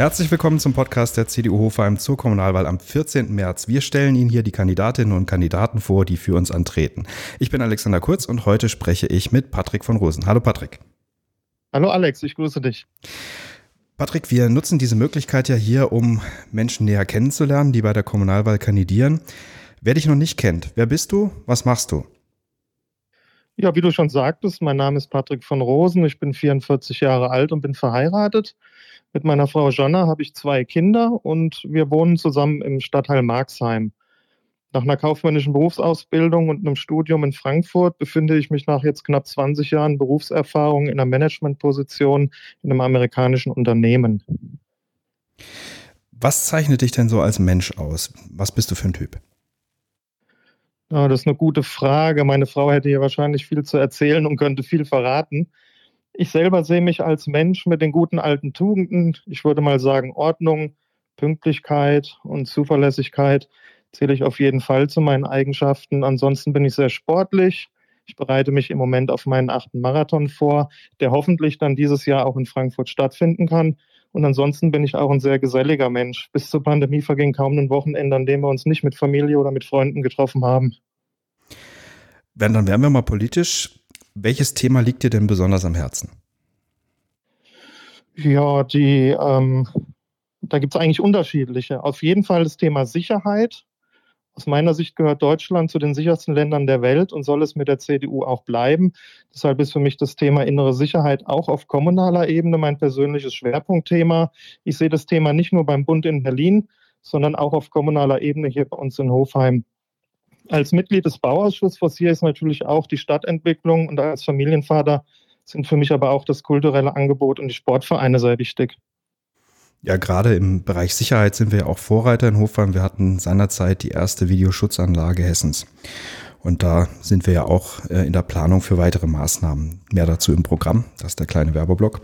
Herzlich willkommen zum Podcast der CDU Hofheim zur Kommunalwahl am 14. März. Wir stellen Ihnen hier die Kandidatinnen und Kandidaten vor, die für uns antreten. Ich bin Alexander Kurz und heute spreche ich mit Patrick von Rosen. Hallo Patrick. Hallo Alex, ich grüße dich. Patrick, wir nutzen diese Möglichkeit ja hier, um Menschen näher kennenzulernen, die bei der Kommunalwahl kandidieren. Wer dich noch nicht kennt, wer bist du? Was machst du? Ja, wie du schon sagtest, mein Name ist Patrick von Rosen. Ich bin 44 Jahre alt und bin verheiratet. Mit meiner Frau Jonna habe ich zwei Kinder und wir wohnen zusammen im Stadtteil Marxheim. Nach einer kaufmännischen Berufsausbildung und einem Studium in Frankfurt befinde ich mich nach jetzt knapp 20 Jahren Berufserfahrung in einer Managementposition in einem amerikanischen Unternehmen. Was zeichnet dich denn so als Mensch aus? Was bist du für ein Typ? Ja, das ist eine gute Frage. Meine Frau hätte hier wahrscheinlich viel zu erzählen und könnte viel verraten. Ich selber sehe mich als Mensch mit den guten alten Tugenden. Ich würde mal sagen, Ordnung, Pünktlichkeit und Zuverlässigkeit zähle ich auf jeden Fall zu meinen Eigenschaften. Ansonsten bin ich sehr sportlich. Ich bereite mich im Moment auf meinen achten Marathon vor, der hoffentlich dann dieses Jahr auch in Frankfurt stattfinden kann. Und ansonsten bin ich auch ein sehr geselliger Mensch. Bis zur Pandemie verging kaum ein Wochenende, an dem wir uns nicht mit Familie oder mit Freunden getroffen haben. Wenn, dann wären wir mal politisch. Welches Thema liegt dir denn besonders am Herzen? Ja, die, ähm, da gibt es eigentlich unterschiedliche. Auf jeden Fall das Thema Sicherheit. Aus meiner Sicht gehört Deutschland zu den sichersten Ländern der Welt und soll es mit der CDU auch bleiben. Deshalb ist für mich das Thema innere Sicherheit auch auf kommunaler Ebene mein persönliches Schwerpunktthema. Ich sehe das Thema nicht nur beim Bund in Berlin, sondern auch auf kommunaler Ebene hier bei uns in Hofheim. Als Mitglied des Bauausschusses forciere ich natürlich auch die Stadtentwicklung und als Familienvater sind für mich aber auch das kulturelle Angebot und die Sportvereine sehr wichtig. Ja, gerade im Bereich Sicherheit sind wir ja auch Vorreiter in Hofheim. Wir hatten seinerzeit die erste Videoschutzanlage Hessens. Und da sind wir ja auch äh, in der Planung für weitere Maßnahmen. Mehr dazu im Programm. Das ist der kleine Werbeblock.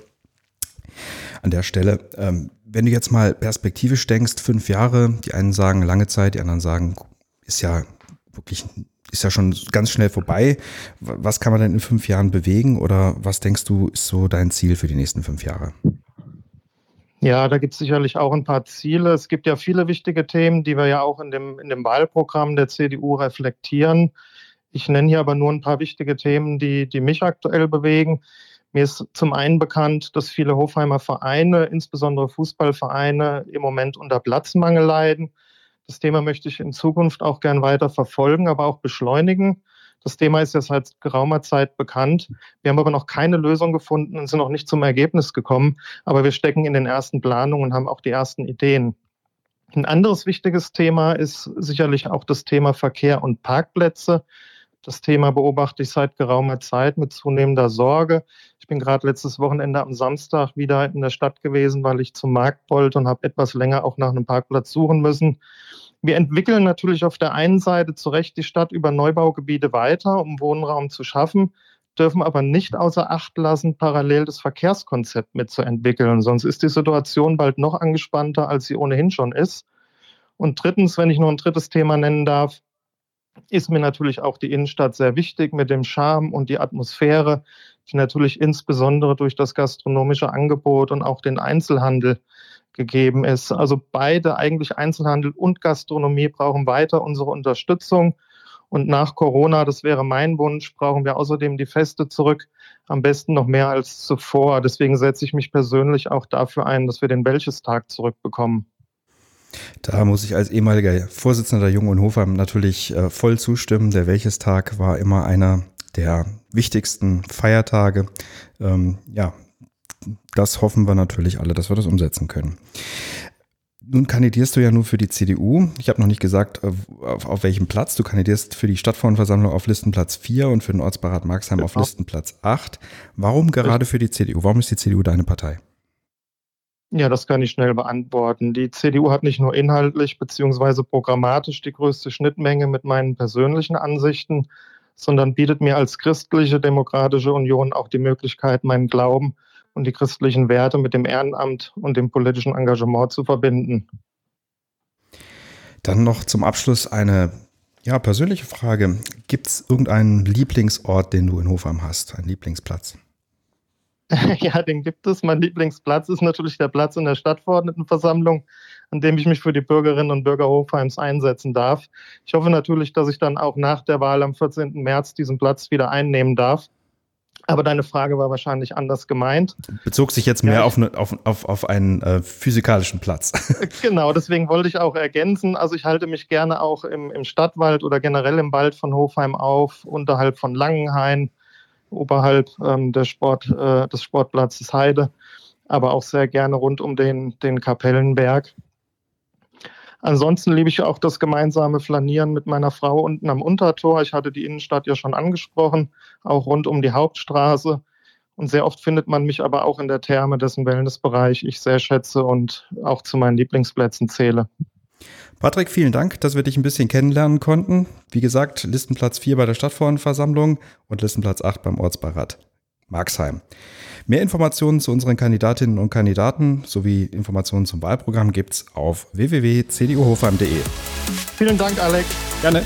An der Stelle, ähm, wenn du jetzt mal perspektivisch denkst, fünf Jahre, die einen sagen lange Zeit, die anderen sagen, ist ja wirklich, ist ja schon ganz schnell vorbei. Was kann man denn in fünf Jahren bewegen oder was denkst du, ist so dein Ziel für die nächsten fünf Jahre? Ja, da gibt es sicherlich auch ein paar Ziele. Es gibt ja viele wichtige Themen, die wir ja auch in dem, in dem Wahlprogramm der CDU reflektieren. Ich nenne hier aber nur ein paar wichtige Themen, die, die mich aktuell bewegen. Mir ist zum einen bekannt, dass viele Hofheimer Vereine, insbesondere Fußballvereine, im Moment unter Platzmangel leiden. Das Thema möchte ich in Zukunft auch gern weiter verfolgen, aber auch beschleunigen. Das Thema ist ja seit geraumer Zeit bekannt. Wir haben aber noch keine Lösung gefunden und sind noch nicht zum Ergebnis gekommen. Aber wir stecken in den ersten Planungen und haben auch die ersten Ideen. Ein anderes wichtiges Thema ist sicherlich auch das Thema Verkehr und Parkplätze. Das Thema beobachte ich seit geraumer Zeit mit zunehmender Sorge. Ich bin gerade letztes Wochenende am Samstag wieder in der Stadt gewesen, weil ich zum Markt wollte und habe etwas länger auch nach einem Parkplatz suchen müssen. Wir entwickeln natürlich auf der einen Seite zu Recht die Stadt über Neubaugebiete weiter, um Wohnraum zu schaffen, dürfen aber nicht außer Acht lassen, parallel das Verkehrskonzept mitzuentwickeln. Sonst ist die Situation bald noch angespannter, als sie ohnehin schon ist. Und drittens, wenn ich nur ein drittes Thema nennen darf, ist mir natürlich auch die Innenstadt sehr wichtig mit dem Charme und die Atmosphäre, die natürlich insbesondere durch das gastronomische Angebot und auch den Einzelhandel gegeben ist. Also beide, eigentlich Einzelhandel und Gastronomie, brauchen weiter unsere Unterstützung. Und nach Corona, das wäre mein Wunsch, brauchen wir außerdem die Feste zurück, am besten noch mehr als zuvor. Deswegen setze ich mich persönlich auch dafür ein, dass wir den Welches-Tag zurückbekommen. Da muss ich als ehemaliger Vorsitzender der Jung und Hofheim natürlich äh, voll zustimmen. Der Welches-Tag war immer einer der wichtigsten Feiertage. Ähm, ja, das hoffen wir natürlich alle, dass wir das umsetzen können. Nun kandidierst du ja nur für die CDU. Ich habe noch nicht gesagt, auf, auf, welchem Platz. Du kandidierst für die Stadtverordnetenversammlung auf Listenplatz 4 und für den Ortsbeirat Marxheim auf Listenplatz 8. Warum gerade für die CDU? Warum ist die CDU deine Partei? Ja, das kann ich schnell beantworten. Die CDU hat nicht nur inhaltlich bzw. programmatisch die größte Schnittmenge mit meinen persönlichen Ansichten, sondern bietet mir als christliche demokratische Union auch die Möglichkeit, meinen Glauben und die christlichen Werte mit dem Ehrenamt und dem politischen Engagement zu verbinden. Dann noch zum Abschluss eine ja, persönliche Frage. Gibt es irgendeinen Lieblingsort, den du in Hofheim hast, einen Lieblingsplatz? ja, den gibt es. Mein Lieblingsplatz ist natürlich der Platz in der Stadtverordnetenversammlung, an dem ich mich für die Bürgerinnen und Bürger Hofheims einsetzen darf. Ich hoffe natürlich, dass ich dann auch nach der Wahl am 14. März diesen Platz wieder einnehmen darf. Aber deine Frage war wahrscheinlich anders gemeint. Bezog sich jetzt mehr ja, auf, eine, auf, auf, auf einen äh, physikalischen Platz. Genau, deswegen wollte ich auch ergänzen. Also ich halte mich gerne auch im, im Stadtwald oder generell im Wald von Hofheim auf, unterhalb von Langenhain, oberhalb ähm, der Sport, äh, des Sportplatzes Heide, aber auch sehr gerne rund um den, den Kapellenberg. Ansonsten liebe ich auch das gemeinsame Flanieren mit meiner Frau unten am Untertor. Ich hatte die Innenstadt ja schon angesprochen, auch rund um die Hauptstraße. Und sehr oft findet man mich aber auch in der Therme, dessen Wellnessbereich ich sehr schätze und auch zu meinen Lieblingsplätzen zähle. Patrick, vielen Dank, dass wir dich ein bisschen kennenlernen konnten. Wie gesagt, Listenplatz 4 bei der Stadtverordnetenversammlung und Listenplatz 8 beim Ortsbeirat Marxheim. Mehr Informationen zu unseren Kandidatinnen und Kandidaten sowie Informationen zum Wahlprogramm gibt's auf www.cduhofheim.de. Vielen Dank, Alex. Gerne.